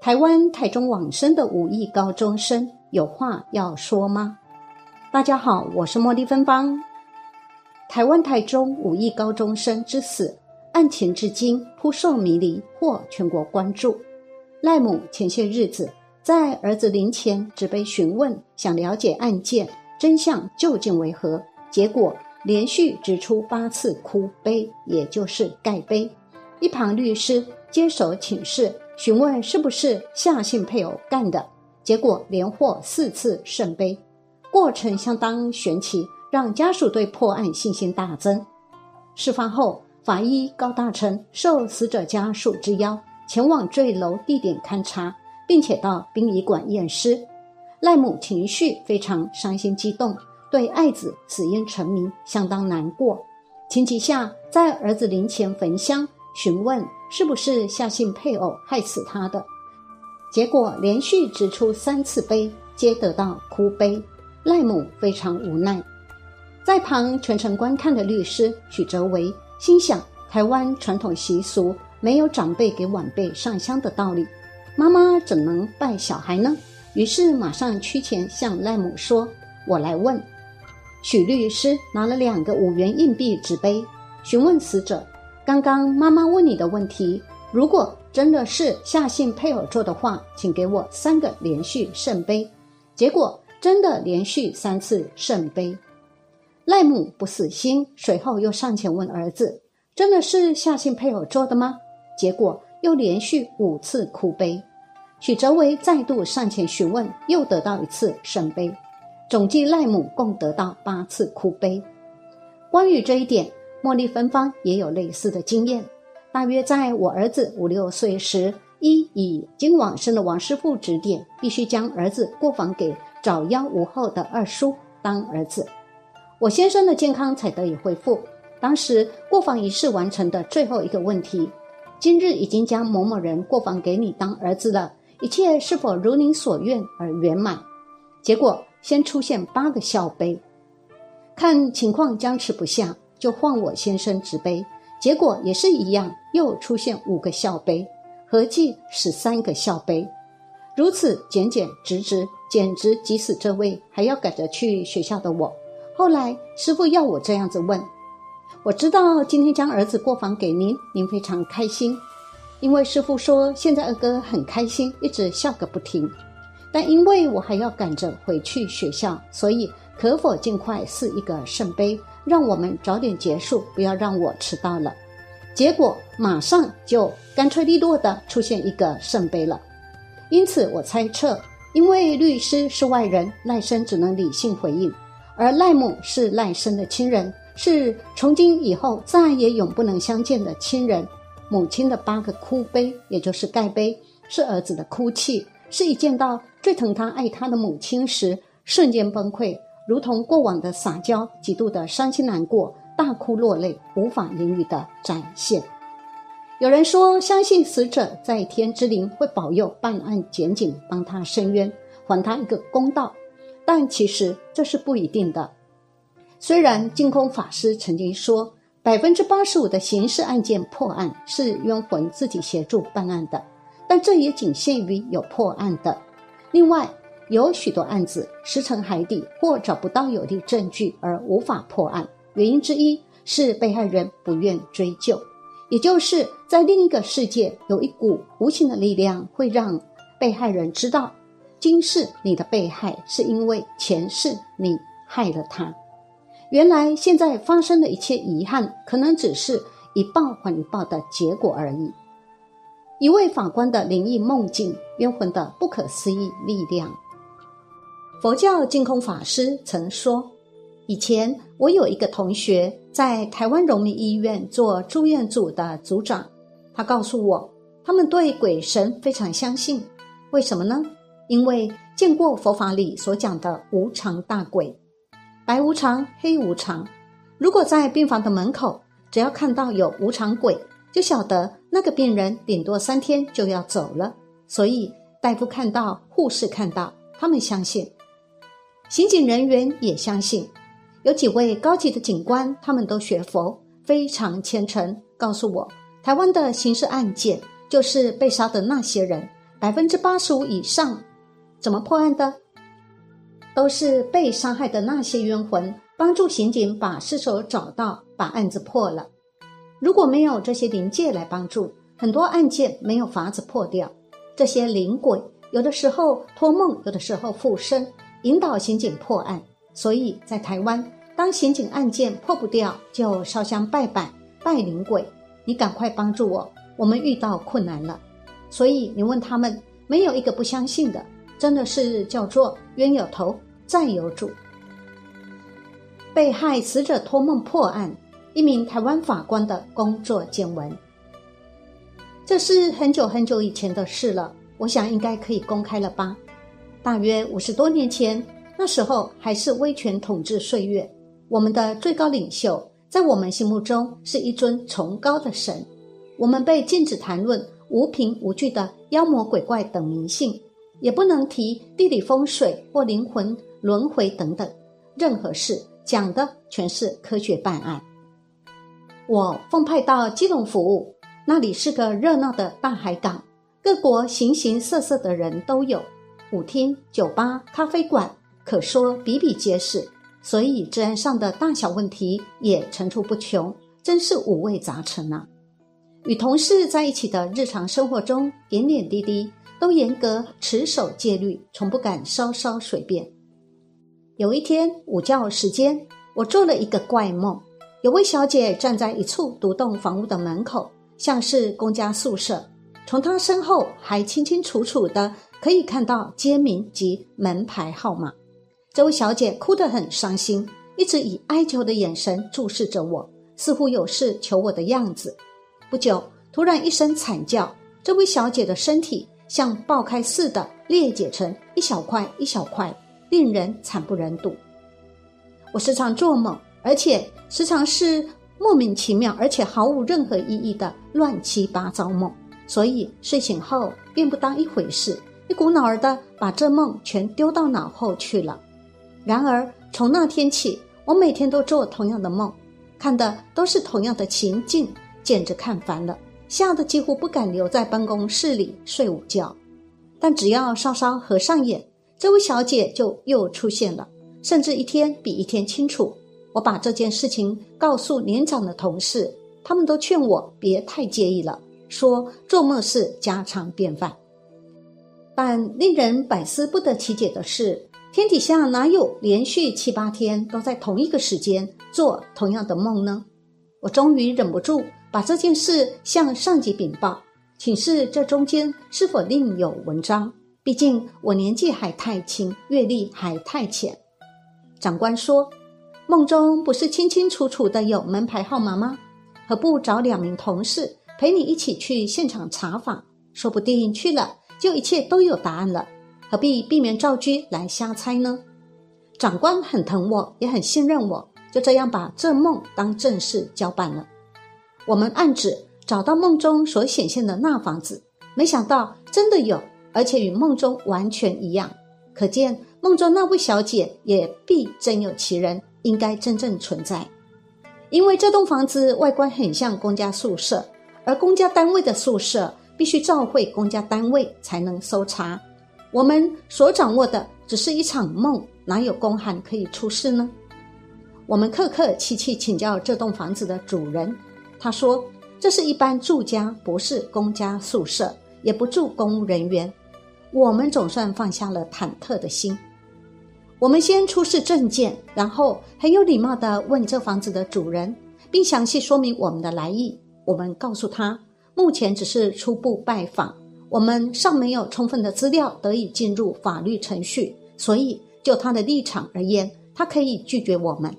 台湾台中往生的五亿高中生有话要说吗？大家好，我是茉莉芬芳。台湾台中五亿高中生之死案情至今扑朔迷离，获全国关注。赖母前些日子在儿子临前只被询问，想了解案件真相究竟为何，结果连续指出八次哭悲，也就是盖悲。一旁律师接手请示。询问是不是夏姓配偶干的，结果连获四次圣杯，过程相当玄奇，让家属对破案信心大增。事发后，法医高大成受死者家属之邀，前往坠楼地点勘查，并且到殡仪馆验尸。赖母情绪非常伤心激动，对爱子死因成谜相当难过，情急下在儿子灵前焚香。询问是不是夏姓配偶害死他的，结果连续指出三次悲，皆得到哭悲，赖母非常无奈。在旁全程观看的律师许哲维心想：台湾传统习俗没有长辈给晚辈上香的道理，妈妈怎能拜小孩呢？于是马上屈前向赖母说：“我来问。”许律师拿了两个五元硬币纸杯，询问死者。刚刚妈妈问你的问题，如果真的是夏姓配偶做的话，请给我三个连续圣杯。结果真的连续三次圣杯。赖母不死心，随后又上前问儿子：“真的是夏姓配偶做的吗？”结果又连续五次哭悲。许哲维再度上前询问，又得到一次圣杯。总计赖母共得到八次哭悲。关于这一点。茉莉芬芳也有类似的经验，大约在我儿子五六岁时，一以经往生的王师傅指点，必须将儿子过房给早夭无后的二叔当儿子，我先生的健康才得以恢复。当时过房仪式完成的最后一个问题，今日已经将某某人过房给你当儿子了，一切是否如您所愿而圆满？结果先出现八个笑杯，看情况僵持不下。就换我先生执杯，结果也是一样，又出现五个笑杯，合计十三个笑杯，如此减减直直，简直急死这位还要赶着去学校的我。后来师傅要我这样子问，我知道今天将儿子过房给您，您非常开心，因为师傅说现在二哥很开心，一直笑个不停。但因为我还要赶着回去学校，所以可否尽快赐一个圣杯？让我们早点结束，不要让我迟到了。结果马上就干脆利落的出现一个圣杯了。因此我猜测，因为律师是外人，赖生只能理性回应；而赖母是赖生的亲人，是从今以后再也永不能相见的亲人。母亲的八个哭杯，也就是盖杯，是儿子的哭泣，是一见到最疼他爱他的母亲时瞬间崩溃。如同过往的撒娇，极度的伤心难过，大哭落泪，无法言语的展现。有人说，相信死者在天之灵会保佑办案检警，帮他伸冤，还他一个公道。但其实这是不一定的。虽然净空法师曾经说，百分之八十五的刑事案件破案是冤魂自己协助办案的，但这也仅限于有破案的。另外。有许多案子石沉海底，或找不到有力证据而无法破案。原因之一是被害人不愿追究，也就是在另一个世界有一股无形的力量，会让被害人知道，今世你的被害是因为前世你害了他。原来现在发生的一切遗憾，可能只是一报还一报的结果而已。一位法官的灵异梦境，冤魂的不可思议力量。佛教净空法师曾说：“以前我有一个同学在台湾荣民医院做住院组的组长，他告诉我，他们对鬼神非常相信。为什么呢？因为见过佛法里所讲的无常大鬼，白无常、黑无常。如果在病房的门口，只要看到有无常鬼，就晓得那个病人顶多三天就要走了。所以大夫看到，护士看到，他们相信。”刑警人员也相信，有几位高级的警官，他们都学佛，非常虔诚。告诉我，台湾的刑事案件就是被杀的那些人，百分之八十五以上，怎么破案的？都是被伤害的那些冤魂帮助刑警把尸首找到，把案子破了。如果没有这些灵界来帮助，很多案件没有法子破掉。这些灵鬼有的时候托梦，有的时候附身，引导刑警破案。所以在台湾，当刑警案件破不掉，就烧香拜拜拜灵鬼。你赶快帮助我，我们遇到困难了。所以你问他们，没有一个不相信的，真的是叫做冤有头。债有主，被害死者托梦破案，一名台湾法官的工作见闻。这是很久很久以前的事了，我想应该可以公开了吧？大约五十多年前，那时候还是威权统治岁月，我们的最高领袖在我们心目中是一尊崇高的神，我们被禁止谈论无凭无据的妖魔鬼怪等迷信，也不能提地理风水或灵魂。轮回等等，任何事讲的全是科学办案。我奉派到基隆服务，那里是个热闹的大海港，各国形形色色的人都有，舞厅、酒吧、咖啡馆，可说比比皆是。所以治安上的大小问题也层出不穷，真是五味杂陈啊！与同事在一起的日常生活中，点点滴滴都严格持守戒律，从不敢稍稍随便。有一天午觉时间，我做了一个怪梦。有位小姐站在一处独栋房屋的门口，像是公家宿舍。从她身后还清清楚楚的可以看到街名及门牌号码。这位小姐哭得很伤心，一直以哀求的眼神注视着我，似乎有事求我的样子。不久，突然一声惨叫，这位小姐的身体像爆开似的裂解成一小块一小块。令人惨不忍睹。我时常做梦，而且时常是莫名其妙，而且毫无任何意义的乱七八糟梦。所以睡醒后并不当一回事，一股脑儿的把这梦全丢到脑后去了。然而从那天起，我每天都做同样的梦，看的都是同样的情境，简直看烦了，吓得几乎不敢留在办公室里睡午觉。但只要稍稍合上眼，这位小姐就又出现了，甚至一天比一天清楚。我把这件事情告诉年长的同事，他们都劝我别太介意了，说做梦是家常便饭。但令人百思不得其解的是，天底下哪有连续七八天都在同一个时间做同样的梦呢？我终于忍不住把这件事向上级禀报，请示这中间是否另有文章。毕竟我年纪还太轻，阅历还太浅。长官说：“梦中不是清清楚楚的有门牌号码吗？何不找两名同事陪你一起去现场查访？说不定去了就一切都有答案了。何必避免赵居来瞎猜呢？”长官很疼我，也很信任我，就这样把这梦当正事交办了。我们暗指找到梦中所显现的那房子，没想到真的有。而且与梦中完全一样，可见梦中那位小姐也必真有其人，应该真正存在。因为这栋房子外观很像公家宿舍，而公家单位的宿舍必须照会公家单位才能搜查。我们所掌握的只是一场梦，哪有公函可以出示呢？我们客客气气请教这栋房子的主人，他说这是一般住家，不是公家宿舍。也不住公务人员，我们总算放下了忐忑的心。我们先出示证件，然后很有礼貌的问这房子的主人，并详细说明我们的来意。我们告诉他，目前只是初步拜访，我们尚没有充分的资料得以进入法律程序，所以就他的立场而言，他可以拒绝我们。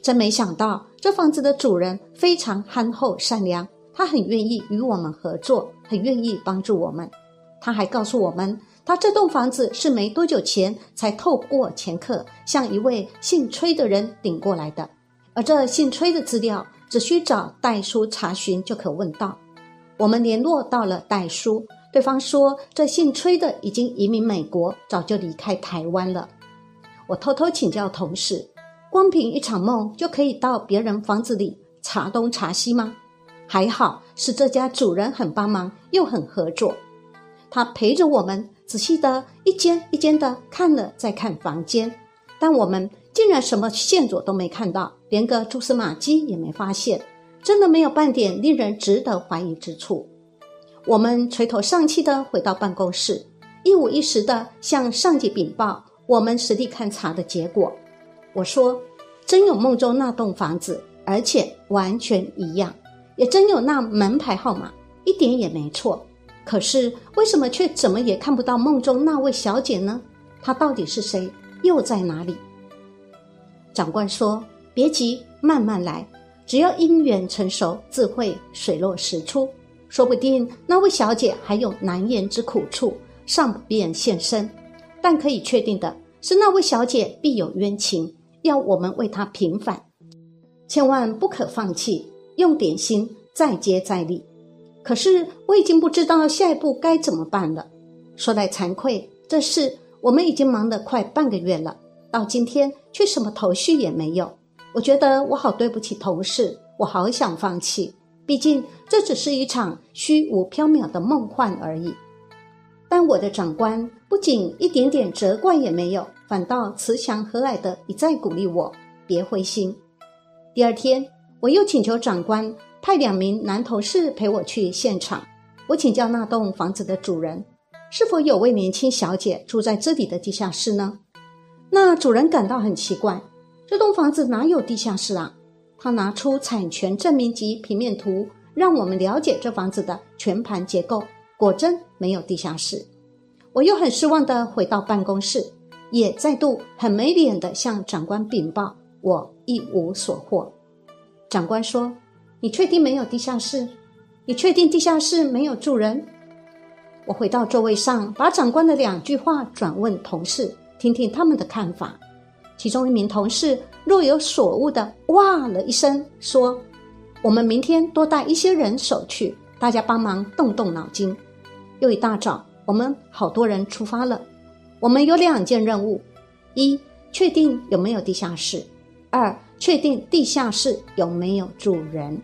真没想到，这房子的主人非常憨厚善良。他很愿意与我们合作，很愿意帮助我们。他还告诉我们，他这栋房子是没多久前才透过前客向一位姓崔的人顶过来的，而这姓崔的资料只需找代书查询就可问到。我们联络到了代书，对方说这姓崔的已经移民美国，早就离开台湾了。我偷偷请教同事，光凭一场梦就可以到别人房子里查东查西吗？还好是这家主人很帮忙，又很合作。他陪着我们仔细的一间一间的看了再看房间，但我们竟然什么线索都没看到，连个蛛丝马迹也没发现，真的没有半点令人值得怀疑之处。我们垂头丧气的回到办公室，一五一十的向上级禀报我们实地勘察的结果。我说：“真有梦中那栋房子，而且完全一样，也真有那门牌号码，一点也没错。可是为什么却怎么也看不到梦中那位小姐呢？她到底是谁？又在哪里？”长官说：“别急，慢慢来，只要因缘成熟，自会水落石出。说不定那位小姐还有难言之苦处，尚不便现身。但可以确定的是，那位小姐必有冤情。”要我们为他平反，千万不可放弃，用点心再接再厉。可是我已经不知道下一步该怎么办了。说来惭愧，这事我们已经忙了快半个月了，到今天却什么头绪也没有。我觉得我好对不起同事，我好想放弃。毕竟这只是一场虚无缥缈的梦幻而已。但我的长官不仅一点点责怪也没有。反倒慈祥和蔼的一再鼓励我别灰心。第二天，我又请求长官派两名男同事陪我去现场。我请教那栋房子的主人，是否有位年轻小姐住在这里的地下室呢？那主人感到很奇怪，这栋房子哪有地下室啊？他拿出产权证明及平面图，让我们了解这房子的全盘结构，果真没有地下室。我又很失望的回到办公室。也再度很没脸的向长官禀报，我一无所获。长官说：“你确定没有地下室？你确定地下室没有住人？”我回到座位上，把长官的两句话转问同事，听听他们的看法。其中一名同事若有所悟的哇了一声，说：“我们明天多带一些人手去，大家帮忙动动脑筋。”又一大早，我们好多人出发了。我们有两件任务：一、确定有没有地下室；二、确定地下室有没有主人。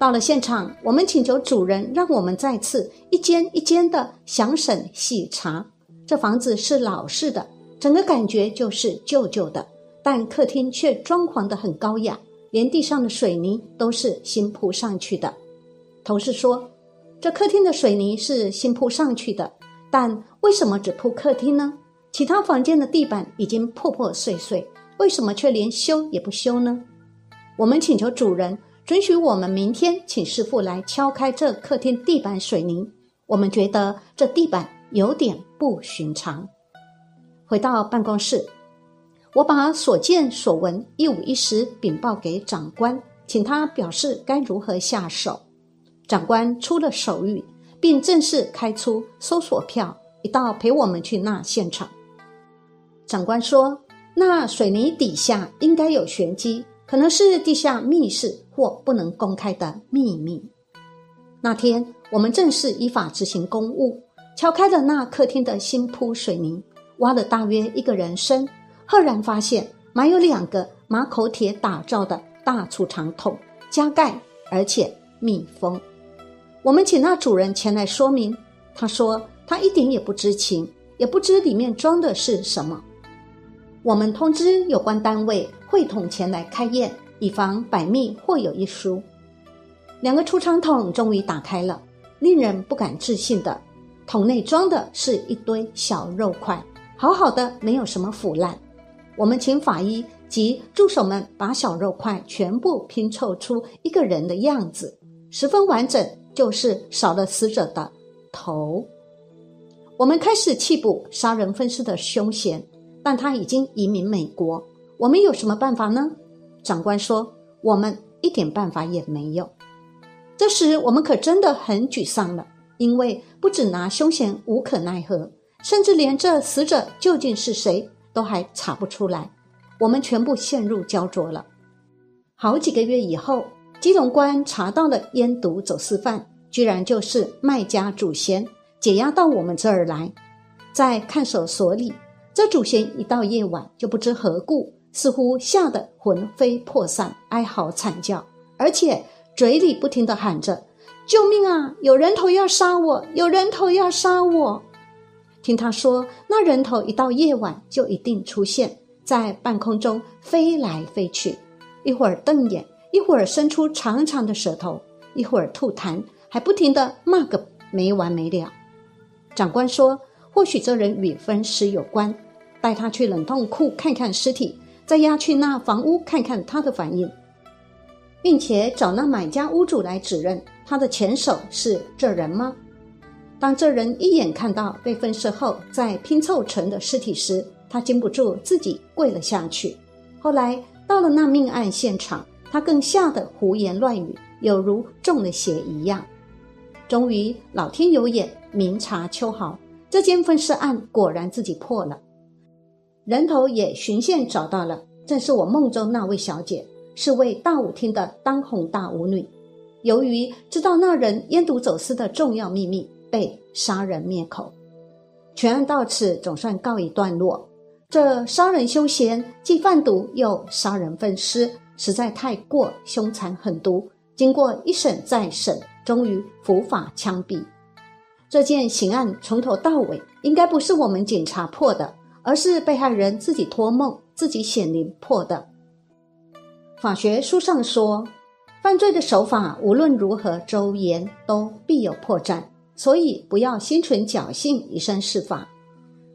到了现场，我们请求主人让我们再次一间一间的详审细查。这房子是老式的，整个感觉就是旧旧的，但客厅却装潢的很高雅，连地上的水泥都是新铺上去的。同事说，这客厅的水泥是新铺上去的。但为什么只铺客厅呢？其他房间的地板已经破破碎碎，为什么却连修也不修呢？我们请求主人准许我们明天请师傅来敲开这客厅地板水泥。我们觉得这地板有点不寻常。回到办公室，我把所见所闻一五一十禀报给长官，请他表示该如何下手。长官出了手谕。并正式开出搜索票，一道陪我们去那现场。长官说：“那水泥底下应该有玄机，可能是地下密室或不能公开的秘密。”那天，我们正式依法执行公务，敲开了那客厅的新铺水泥，挖了大约一个人深，赫然发现埋有两个马口铁打造的大储藏桶，加盖而且密封。我们请那主人前来说明，他说他一点也不知情，也不知里面装的是什么。我们通知有关单位会同前来开验，以防百密或有一疏。两个储藏桶终于打开了，令人不敢置信的，桶内装的是一堆小肉块，好好的，没有什么腐烂。我们请法医及助手们把小肉块全部拼凑出一个人的样子，十分完整。就是少了死者的头。我们开始缉捕杀人分尸的凶嫌，但他已经移民美国。我们有什么办法呢？长官说：“我们一点办法也没有。”这时我们可真的很沮丧了，因为不止拿凶嫌无可奈何，甚至连这死者究竟是谁都还查不出来。我们全部陷入焦灼了。好几个月以后。基隆官查到了烟毒走私犯，居然就是卖家祖先，解押到我们这儿来，在看守所里，这祖先一到夜晚就不知何故，似乎吓得魂飞魄散，哀嚎惨叫，而且嘴里不停的喊着：“救命啊！有人头要杀我，有人头要杀我！听他说，那人头一到夜晚就一定出现在半空中飞来飞去，一会儿瞪眼，一会儿伸出长长的舌头，一会儿吐痰，还不停的骂个没完没了。长官说，或许这人与分尸有关，带他去冷冻库看看尸体，再押去那房屋看看他的反应，并且找那买家屋主来指认他的前手是这人吗？当这人一眼看到被分尸后再拼凑成的尸体时，他禁不住自己跪了下去。后来到了那命案现场，他更吓得胡言乱语，有如中了邪一样。终于老天有眼，明察秋毫，这件分尸案果然自己破了，人头也循线找到了，正是我梦中那位小姐，是位大舞厅的当红大舞女。由于知道那人烟毒走私的重要秘密。被杀人灭口，全案到此总算告一段落。这杀人休闲，既贩毒又杀人分尸，实在太过凶残狠毒。经过一审再审，终于伏法枪毙。这件刑案从头到尾应该不是我们警察破的，而是被害人自己托梦、自己显灵破的。法学书上说，犯罪的手法无论如何周延，都必有破绽。所以不要心存侥幸，以身试法。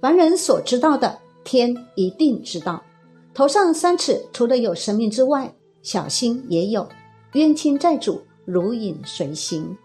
凡人所知道的，天一定知道。头上三尺，除了有神明之外，小心也有冤亲债主如影随形。